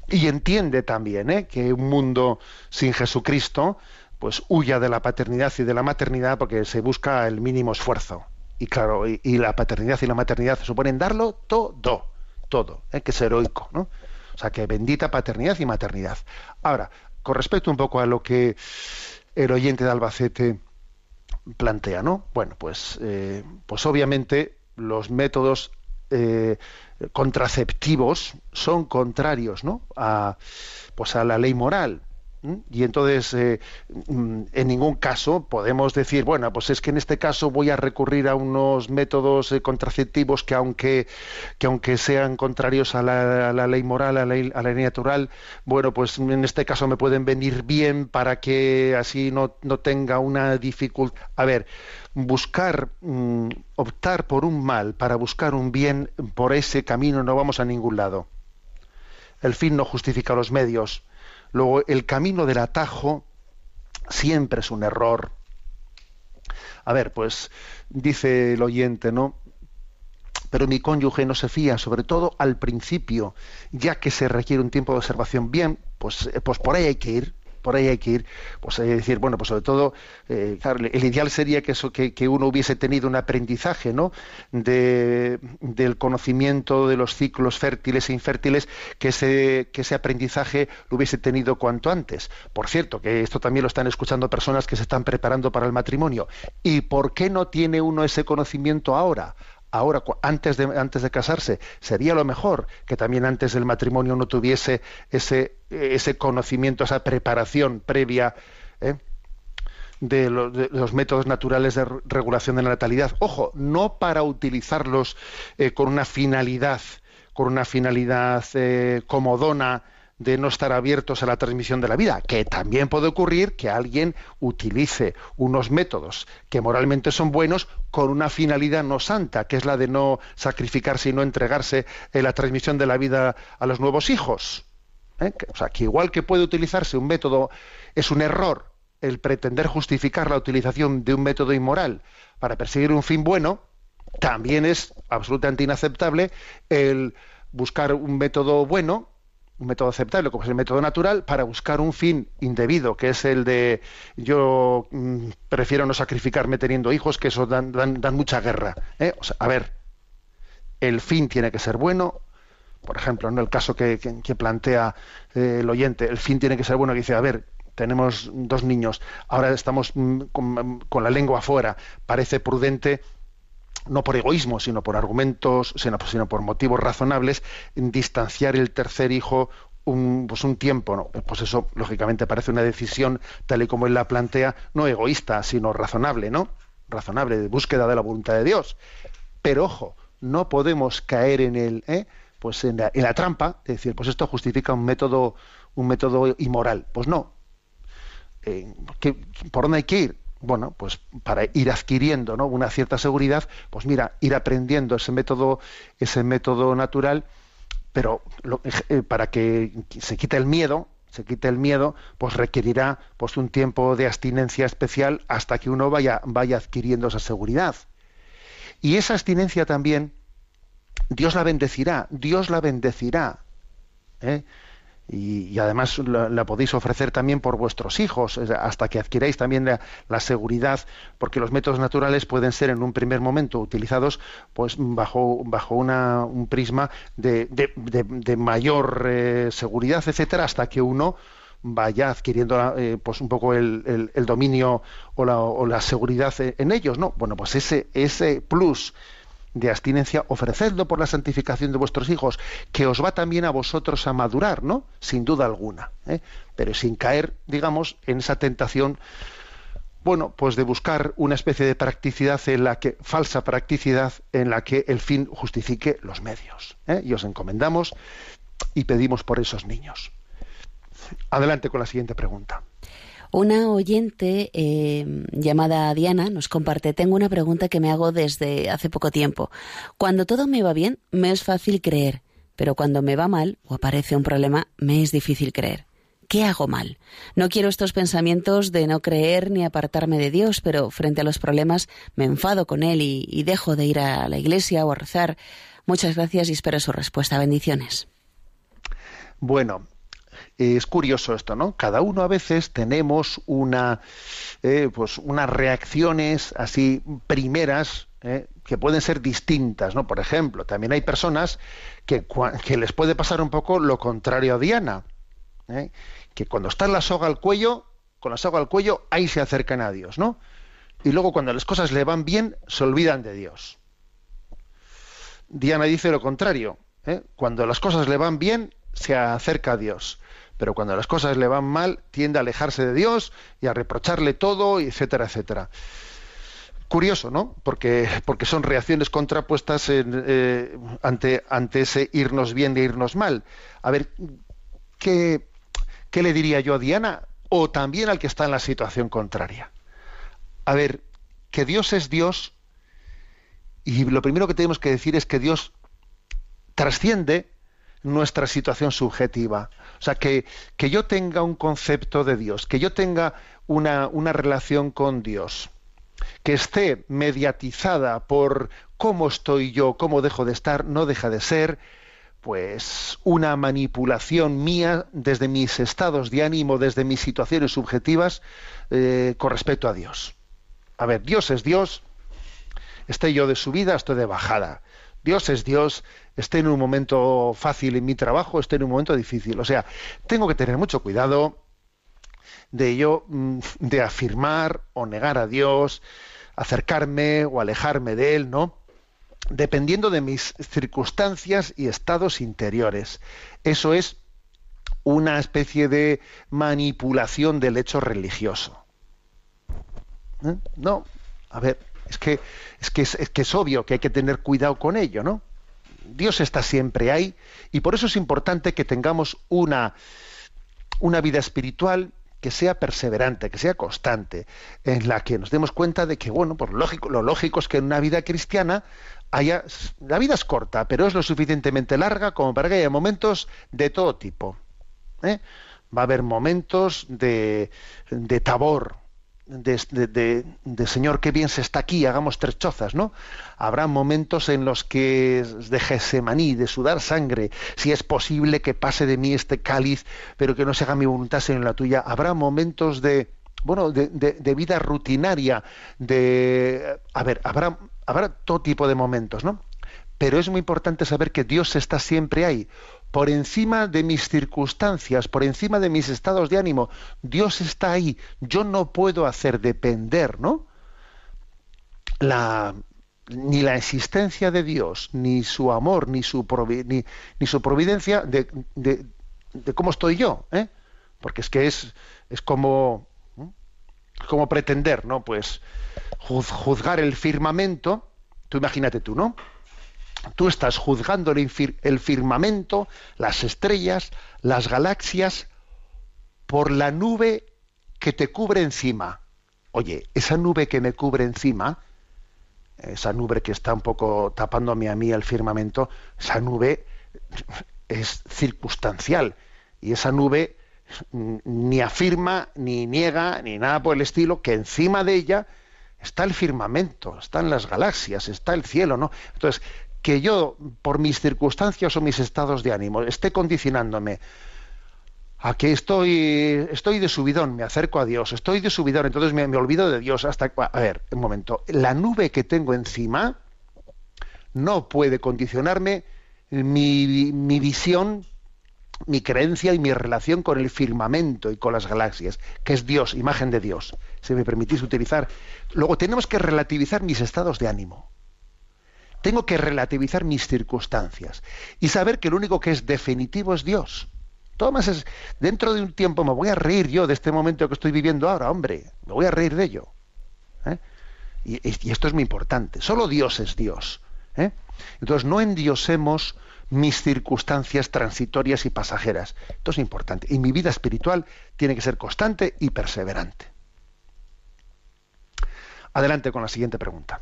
Y entiende también ¿eh? que un mundo sin Jesucristo pues huya de la paternidad y de la maternidad porque se busca el mínimo esfuerzo y claro, y, la paternidad y la maternidad suponen darlo todo, todo, ¿eh? que es heroico, ¿no? O sea, que bendita paternidad y maternidad. Ahora, con respecto un poco a lo que el oyente de Albacete plantea, ¿no? Bueno, pues, eh, pues obviamente los métodos eh, contraceptivos son contrarios, ¿no? A, pues a la ley moral. Y entonces, eh, mm, en ningún caso podemos decir, bueno, pues es que en este caso voy a recurrir a unos métodos eh, contraceptivos que aunque, que aunque sean contrarios a la, ley moral, a la ley, natural, bueno, pues en este caso me pueden venir bien para que así no, no tenga una dificultad. A ver, buscar, mm, optar por un mal para buscar un bien, por ese camino no vamos a ningún lado. El fin no justifica los medios Luego, el camino del atajo siempre es un error. A ver, pues dice el oyente, ¿no? Pero mi cónyuge no se fía, sobre todo al principio, ya que se requiere un tiempo de observación. Bien, pues, eh, pues por ahí hay que ir por ahí hay que ir, pues hay que decir, bueno, pues sobre todo, eh, el ideal sería que eso, que, uno hubiese tenido un aprendizaje, ¿no? De, del conocimiento de los ciclos fértiles e infértiles, que ese, que ese aprendizaje lo hubiese tenido cuanto antes. Por cierto, que esto también lo están escuchando personas que se están preparando para el matrimonio. ¿Y por qué no tiene uno ese conocimiento ahora? Ahora, antes de, antes de casarse, sería lo mejor que también antes del matrimonio no tuviese ese, ese conocimiento, esa preparación previa ¿eh? de, los métodos naturales de regulación de la natalidad. Ojo, no para utilizarlos eh, con una finalidad, con una finalidad eh, comodona de no estar abiertos a la transmisión de la vida, que también puede ocurrir que alguien utilice unos métodos que moralmente son buenos con una finalidad no santa, que es la de no sacrificarse y no entregarse en la transmisión de la vida a los nuevos hijos. ¿eh? O sea, que igual que puede utilizarse un método, es un error el pretender justificar la utilización de un método inmoral para perseguir un fin bueno, también es absolutamente inaceptable el buscar un método bueno un método aceptable como es el método natural para buscar un fin indebido, que es el de yo mm, prefiero no sacrificarme teniendo hijos, que eso dan, dan, mucha guerra. ¿eh? a ver, el fin tiene que ser bueno, por ejemplo, en el caso que, plantea eh, el oyente, el fin tiene que ser bueno, que dice, a ver, tenemos dos niños, ahora estamos mm, con, con la lengua afuera, parece prudente no por egoísmo, sino por argumentos, sino, por motivos razonables, distanciar el tercer hijo un, pues un tiempo, ¿no? pues eso lógicamente parece una decisión tal y como él la plantea, no egoísta, sino razonable, ¿no? Razonable, de búsqueda de la voluntad de Dios. Pero ojo, no podemos caer en el, ¿eh? pues en la, trampa de decir, pues esto justifica un método, un método inmoral. Pues no. Eh, ¿Por dónde hay que ir? Bueno, pues para ir adquiriendo ¿no? una cierta seguridad, pues mira, ir aprendiendo ese método, ese método natural, pero eh, para que se quite el miedo, se quite el miedo, pues requerirá pues un tiempo de abstinencia especial hasta que uno vaya, vaya adquiriendo esa seguridad. Y esa abstinencia también, Dios la bendecirá, Dios la bendecirá. ¿eh? Y, además la, podéis ofrecer también por vuestros hijos, hasta que adquiráis también la, seguridad, porque los métodos naturales pueden ser en un primer momento utilizados pues bajo, bajo una, un prisma de, de, mayor eh, seguridad, etcétera, hasta que uno vaya adquiriendo eh, pues un poco el, el, dominio o la, o la, seguridad en ellos, ¿no? Bueno, pues ese, ese plus de abstinencia, ofrecedlo por la santificación de vuestros hijos, que os va también a vosotros a madurar, ¿no? Sin duda alguna, ¿eh? pero sin caer, digamos, en esa tentación, bueno, pues de buscar una especie de practicidad en la que, falsa practicidad, en la que el fin justifique los medios. ¿eh? Y os encomendamos y pedimos por esos niños. Adelante con la siguiente pregunta. Una oyente eh, llamada Diana nos comparte, tengo una pregunta que me hago desde hace poco tiempo. Cuando todo me va bien, me es fácil creer, pero cuando me va mal o aparece un problema, me es difícil creer. ¿Qué hago mal? No quiero estos pensamientos de no creer ni apartarme de Dios, pero frente a los problemas me enfado con Él y, y dejo de ir a la iglesia o a rezar. Muchas gracias y espero su respuesta. Bendiciones. Bueno, es curioso esto, ¿no? Cada uno a veces tenemos una, eh, pues unas reacciones así primeras eh, que pueden ser distintas, ¿no? Por ejemplo, también hay personas que, que les puede pasar un poco lo contrario a Diana, ¿eh? que cuando está la soga al cuello, con la soga al cuello, ahí se acercan a Dios, ¿no? Y luego cuando las cosas le van bien, se olvidan de Dios. Diana dice lo contrario, cuando las cosas le van bien, se acerca a Dios pero cuando las cosas le van mal tiende a alejarse de Dios y a reprocharle todo, etcétera, etcétera. Curioso, ¿no? Porque, porque son reacciones contrapuestas eh, ante, ante ese irnos bien e irnos mal. A ver, ¿qué, ¿qué le diría yo a Diana? O también al que está en la situación contraria. A ver, que Dios es Dios y lo primero que tenemos que decir es que Dios trasciende nuestra situación subjetiva. O sea, que, que yo tenga un concepto de Dios, que yo tenga una, una relación con Dios, que esté mediatizada por cómo estoy yo, cómo dejo de estar, no deja de ser, pues una manipulación mía desde mis estados de ánimo, desde mis situaciones subjetivas eh, con respecto a Dios. A ver, Dios es Dios, esté yo de subida, estoy de bajada. Dios es Dios, esté en un momento fácil en mi trabajo, esté en un momento difícil. O sea, tengo que tener mucho cuidado de yo, mm, de afirmar o negar a Dios, acercarme o alejarme de Él, ¿no? Dependiendo de mis circunstancias y estados interiores. Eso es una especie de manipulación del hecho religioso. ¿Eh? No, a ver, es que es es, que es obvio que hay que tener cuidado con ello, ¿no? Dios está siempre ahí y por eso es importante que tengamos una, una vida espiritual que sea perseverante, que sea constante, en la que nos demos cuenta de que, bueno, por lógico, lo lógico es que en una vida cristiana haya, la vida es corta, pero es lo suficientemente larga como para que haya momentos de todo tipo. ¿eh? Va a haber momentos de, de tabor, de, Señor, qué bien se está aquí, hagamos tres chozas, ¿no? Habrá momentos en los que de Gesemaní, de sudar sangre, si es posible que pase de mí este cáliz, pero que no se haga mi voluntad sino la tuya. Habrá momentos de, bueno, de, de, vida rutinaria, de, a ver, habrá, habrá todo tipo de momentos, ¿no? Pero es muy importante saber que Dios está siempre ahí, por encima de mis circunstancias, por encima de mis estados de ánimo. Dios está ahí. Yo no puedo hacer depender, ¿no? La, ni la existencia de Dios, ni su amor, ni su, ni, su providencia de, de, cómo estoy yo, ¿eh? Porque es que es, es como, como pretender, ¿no? Pues juzgar el firmamento, tú imagínate tú, ¿no? Tú estás juzgando el firmamento, las estrellas, las galaxias, por la nube que te cubre encima. Oye, esa nube que me cubre encima, esa nube que está un poco tapándome a mí el firmamento, esa nube es circunstancial y esa nube ni afirma, ni niega, ni nada por el estilo, que encima de ella está el firmamento, están las galaxias, está el cielo, ¿no? Entonces, que yo, por mis circunstancias o mis estados de ánimo, esté condicionándome a que estoy, estoy de subidón, me acerco a Dios, estoy de subidón, entonces me, olvido de Dios hasta... A ver, un momento, la nube que tengo encima no puede condicionarme mi, mi visión, mi creencia y mi relación con el firmamento y con las galaxias, que es Dios, imagen de Dios, si me permitís utilizar. Luego tenemos que relativizar mis estados de ánimo tengo que relativizar mis circunstancias y saber que lo único que es definitivo es Dios. Todo más es, dentro de un tiempo me voy a reír yo de este momento que estoy viviendo ahora, hombre, me voy a reír de ello. ¿eh? Y, esto es muy importante, solo Dios es Dios. ¿eh? Entonces no endiosemos mis circunstancias transitorias y pasajeras. Esto es importante. Y mi vida espiritual tiene que ser constante y perseverante. Adelante con la siguiente pregunta.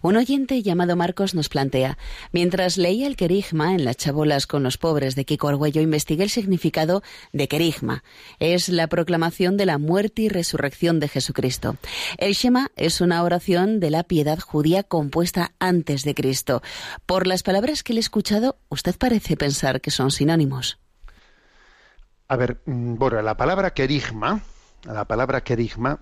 Un oyente llamado Marcos nos plantea, mientras leía el querigma en las chabolas con los pobres de Kiko Arguello, investigué el significado de querigma. Es la proclamación de la muerte y resurrección de Jesucristo. El Shema es una oración de la piedad judía compuesta antes de Cristo. Por las palabras que le he escuchado, usted parece pensar que son sinónimos. A ver, mm, bueno, la palabra querigma, la palabra querigma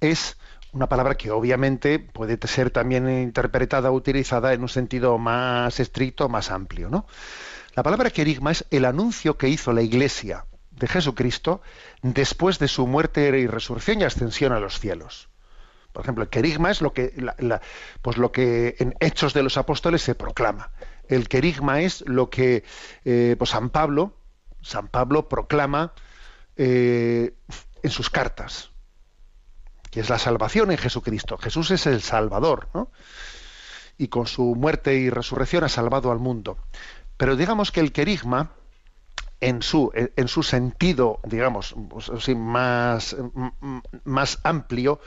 es una palabra que obviamente puede ser también interpretada o utilizada en un sentido más estricto, más amplio. ¿no? La palabra querigma es el anuncio que hizo la Iglesia de Jesucristo después de su muerte y resurrección y ascensión a los cielos. Por ejemplo, el querigma es lo que, pues lo que en Hechos de los Apóstoles se proclama. El querigma es lo que eh, pues San Pablo San Pablo proclama eh, en sus cartas, que es la salvación en Jesucristo. Jesús es el Salvador, ¿no? Y con su muerte y resurrección ha salvado al mundo. Pero digamos que el querigma, en su, en su sentido, digamos, más, más amplio,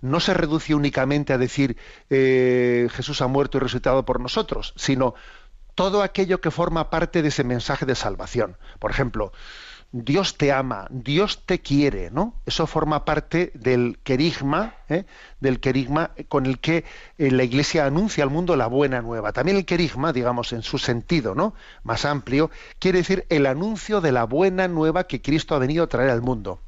no se reduce únicamente a decir eh, Jesús ha muerto y resucitado por nosotros, sino todo aquello que forma parte de ese mensaje de salvación. Por ejemplo, Dios te ama, Dios te quiere, ¿no? Eso forma parte del querigma, ¿eh? del querigma con el que eh, la Iglesia anuncia al mundo la buena nueva. También el querigma, digamos, en su sentido, ¿no? Más amplio, quiere decir el anuncio de la buena nueva que Cristo ha venido a traer al mundo.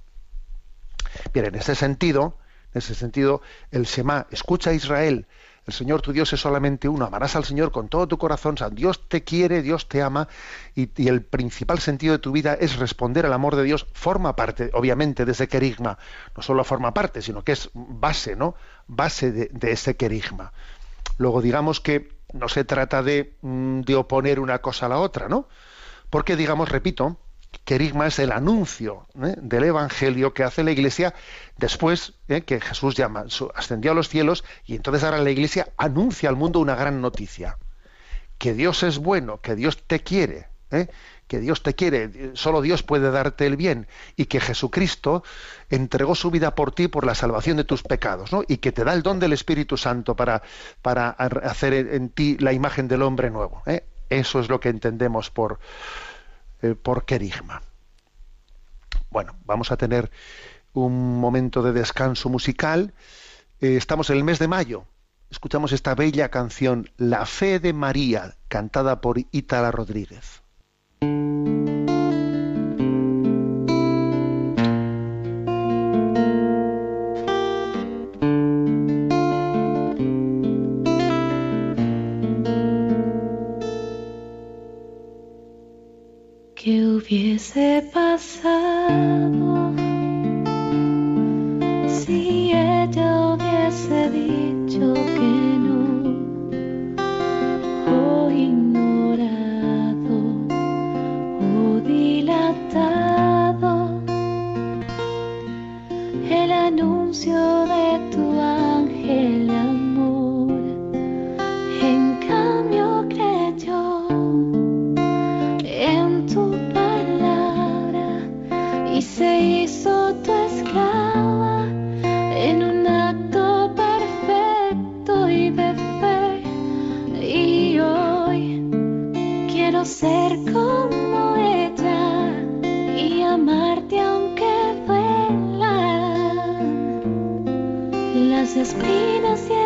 Bien, en ese sentido, en ese sentido, el Shema, escucha a Israel, el Señor tu Dios es solamente uno, amarás al Señor con todo tu corazón, Dios te quiere, Dios te ama y, el principal sentido de tu vida es responder al amor de Dios, forma parte, obviamente, de ese querigma, no solo forma parte, sino que es base, ¿no? Base de, ese querigma. Luego digamos que no se trata mm, de oponer una cosa a la otra, ¿no? Porque digamos, repito, querigma es el anuncio ¿eh? del Evangelio que hace la Iglesia después ¿eh? que Jesús llama, ascendió a los cielos y entonces ahora la Iglesia anuncia al mundo una gran noticia, que Dios es bueno, que Dios te quiere, ¿eh? que Dios te quiere, solo Dios puede darte el bien y que Jesucristo entregó su vida por ti por la salvación de tus pecados, ¿no? y que te da el don del Espíritu Santo para, para hacer en ti la imagen del hombre nuevo. Eso es lo que entendemos por por querigma. Bueno, vamos a tener un momento de descanso musical. Eh, estamos en el mes de mayo. Escuchamos esta bella canción, La fe de María, cantada por Ítala Rodríguez. Espinas y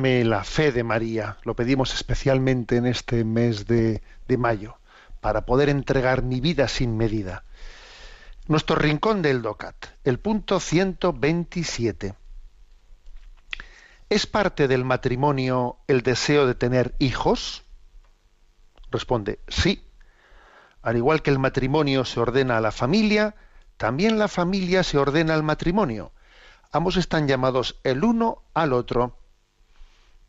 la fe de María. Lo pedimos especialmente en este mes de, de mayo, para poder entregar mi vida sin medida. Nuestro rincón del DOCAT, el punto 127. ¿Es parte del matrimonio el deseo de tener hijos? Responde, sí. Al igual que el matrimonio se ordena a la familia, también la familia se ordena al matrimonio. Ambos están llamados el uno al otro.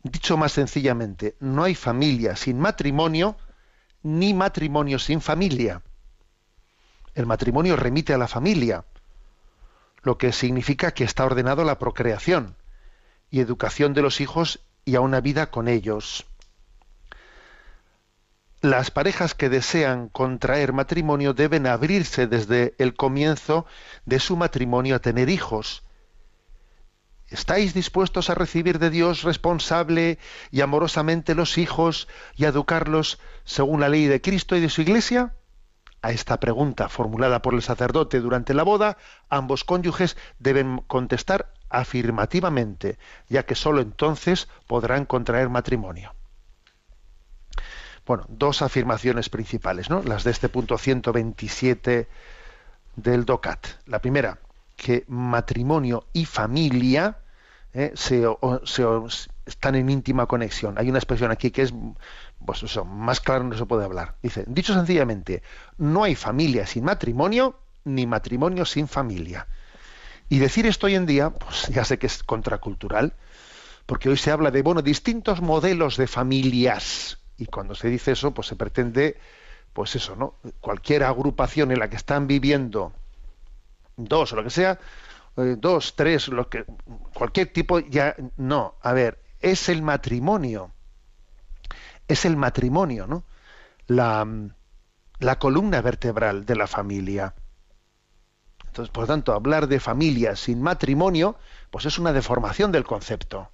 Dicho más sencillamente, no hay familia sin matrimonio, ni matrimonio sin familia. El matrimonio remite a la familia, lo que significa que está ordenado la procreación y educación de los hijos y a una vida con ellos. Las parejas que desean contraer matrimonio deben abrirse desde el comienzo de su matrimonio a tener hijos. ¿Estáis dispuestos a recibir de Dios responsable y amorosamente los hijos y a educarlos según la ley de Cristo y de su Iglesia? A esta pregunta formulada por el sacerdote durante la boda, ambos cónyuges deben contestar afirmativamente, ya que sólo entonces podrán contraer matrimonio. Bueno, dos afirmaciones principales, ¿no? Las de este punto 127 del DOCAT. La primera, que matrimonio y familia eh, se, están en íntima conexión. Hay una expresión aquí que es, pues eso, más claro no se puede hablar. Dice, dicho sencillamente, no hay familia sin matrimonio, ni matrimonio sin familia. Y decir esto hoy en día, pues ya sé que es contracultural, porque hoy se habla de, bueno, distintos modelos de familias. Y cuando se dice eso, pues se pretende, pues eso, ¿no? Cualquier agrupación en la que están viviendo dos o lo que sea, eh, dos, tres, lo que, cualquier tipo, ya, no, a ver, es el matrimonio, es el matrimonio, ¿no? La, la columna vertebral de la familia. Entonces, por tanto, hablar de familia sin matrimonio, pues es una deformación del concepto.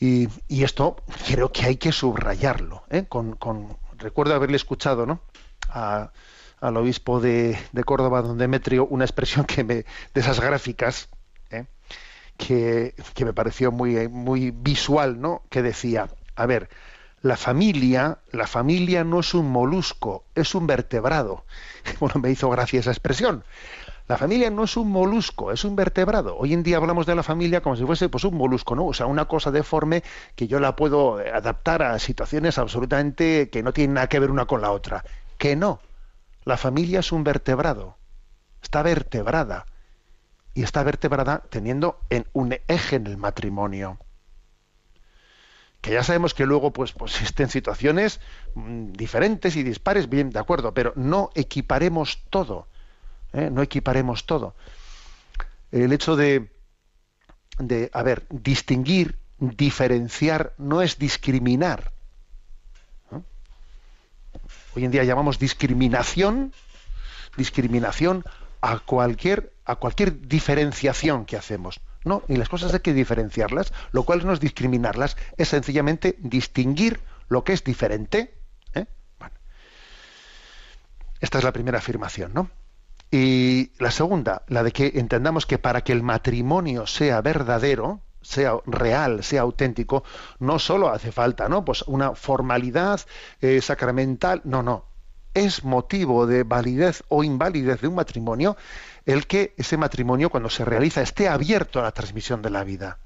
Y, esto creo que hay que subrayarlo. ¿eh? Con, recuerdo haberle escuchado ¿no? Al obispo de, Córdoba, don Demetrio, una expresión que me, de esas gráficas, ¿eh? que, que, me pareció muy, muy visual, ¿no? que decía, a ver, la familia, la familia no es un molusco, es un vertebrado. Bueno, me hizo gracia esa expresión. La familia no es un molusco, es un vertebrado. Hoy en día hablamos de la familia como si fuese pues un molusco, ¿no? O sea, una cosa deforme que yo la puedo adaptar a situaciones absolutamente que no tienen nada que ver una con la otra. Que no. La familia es un vertebrado. Está vertebrada. Y está vertebrada teniendo en un eje en el matrimonio que ya sabemos que luego pues, pues existen situaciones mm, diferentes y dispares, bien, de acuerdo, pero no equiparemos todo, ¿eh? no equiparemos todo. El hecho de, de, a ver, distinguir, diferenciar, no es discriminar. Hoy en día llamamos discriminación, discriminación a cualquier, a cualquier diferenciación que hacemos. No, y las cosas hay que diferenciarlas, lo cual no es discriminarlas, es sencillamente distinguir lo que es diferente. ¿eh? Esta es la primera afirmación, ¿no? Y la segunda, la de que entendamos que para que el matrimonio sea verdadero, sea real, sea auténtico, no solo hace falta, ¿no? Pues una formalidad eh, sacramental, no, no. Es motivo de validez o invalidez de un matrimonio el que ese matrimonio, cuando se realiza, esté abierto a la transmisión de la vida.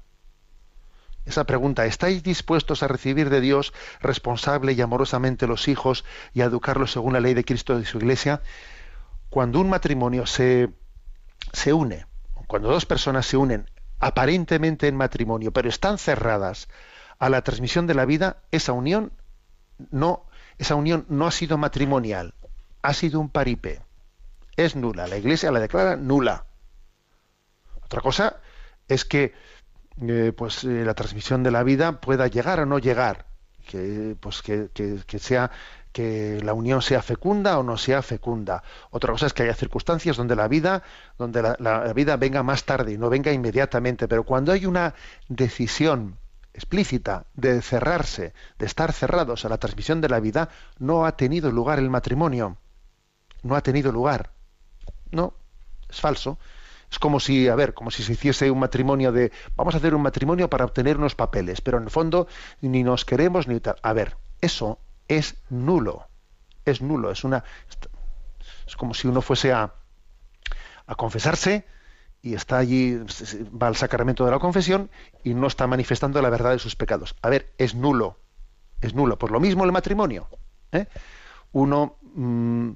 Esa pregunta, ¿estáis dispuestos a recibir de Dios responsable y amorosamente los hijos y a educarlos según la ley de Cristo y su Iglesia? Cuando un matrimonio se, se une, cuando dos personas se unen aparentemente en matrimonio, pero están cerradas a la transmisión de la vida, esa unión no, esa unión no ha sido matrimonial, ha sido un paripé es nula. La Iglesia la declara nula. Otra cosa es que eh, pues eh, la transmisión de la vida pueda llegar o no llegar, que pues que, sea que la unión sea fecunda o no sea fecunda. Otra cosa es que haya circunstancias donde la vida, donde la, vida venga más tarde y no venga inmediatamente, pero cuando hay una decisión explícita de cerrarse, de estar cerrados a la transmisión de la vida, no ha tenido lugar el matrimonio. No ha tenido lugar. No, es falso. Es como si, a ver, como si se hiciese un matrimonio de, vamos a hacer un matrimonio para obtener unos papeles, pero en el fondo ni nos queremos ni tal. A ver, eso es nulo, es nulo, es una, es como si uno fuese a, a confesarse y está allí, va al sacramento de la confesión y no está manifestando la verdad de sus pecados. A ver, es nulo, es nulo. Por lo mismo el matrimonio. ¿eh? Uno mm,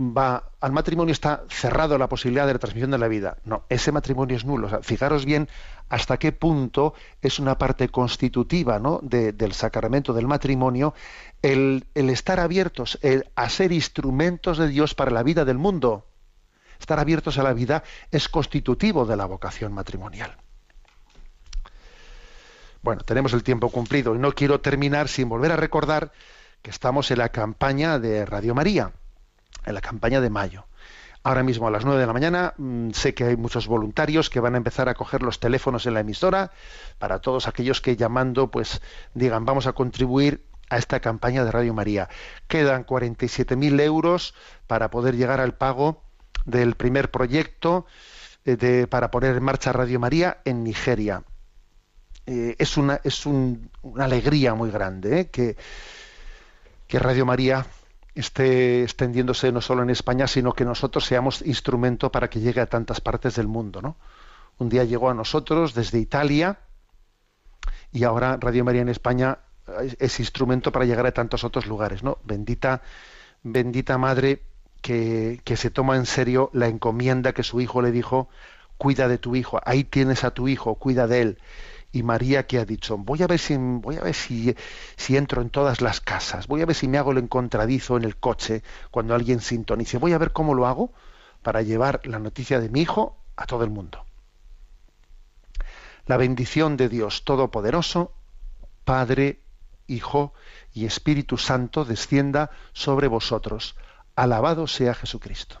va al matrimonio está cerrado la posibilidad de la transmisión de la vida. No, ese matrimonio es nulo. fijaros bien hasta qué punto es una parte constitutiva ¿no? del sacramento del matrimonio el, estar abiertos a ser instrumentos de Dios para la vida del mundo. Estar abiertos a la vida es constitutivo de la vocación matrimonial. Bueno, tenemos el tiempo cumplido y no quiero terminar sin volver a recordar que estamos en la campaña de Radio María en la campaña de mayo. Ahora mismo a las 9 de la mañana mm, sé que hay muchos voluntarios que van a empezar a coger los teléfonos en la emisora para todos aquellos que llamando pues digan vamos a contribuir a esta campaña de Radio María. Quedan 47.000 euros para poder llegar al pago del primer proyecto eh, de, para poner en marcha Radio María en Nigeria. Eh, es una, es una alegría muy grande eh, que, que Radio María esté extendiéndose no solo en España, sino que nosotros seamos instrumento para que llegue a tantas partes del mundo. ¿no? Un día llegó a nosotros desde Italia y ahora Radio María en España es instrumento para llegar a tantos otros lugares. ¿no? Bendita, bendita madre que, que se toma en serio la encomienda que su hijo le dijo, cuida de tu hijo, ahí tienes a tu hijo, cuida de él y María que ha dicho, voy a ver si voy a ver si, si entro en todas las casas, voy a ver si me hago el encontradizo en el coche cuando alguien sintonice, voy a ver cómo lo hago para llevar la noticia de mi hijo a todo el mundo. La bendición de Dios Todopoderoso, Padre, Hijo y Espíritu Santo descienda sobre vosotros. Alabado sea Jesucristo.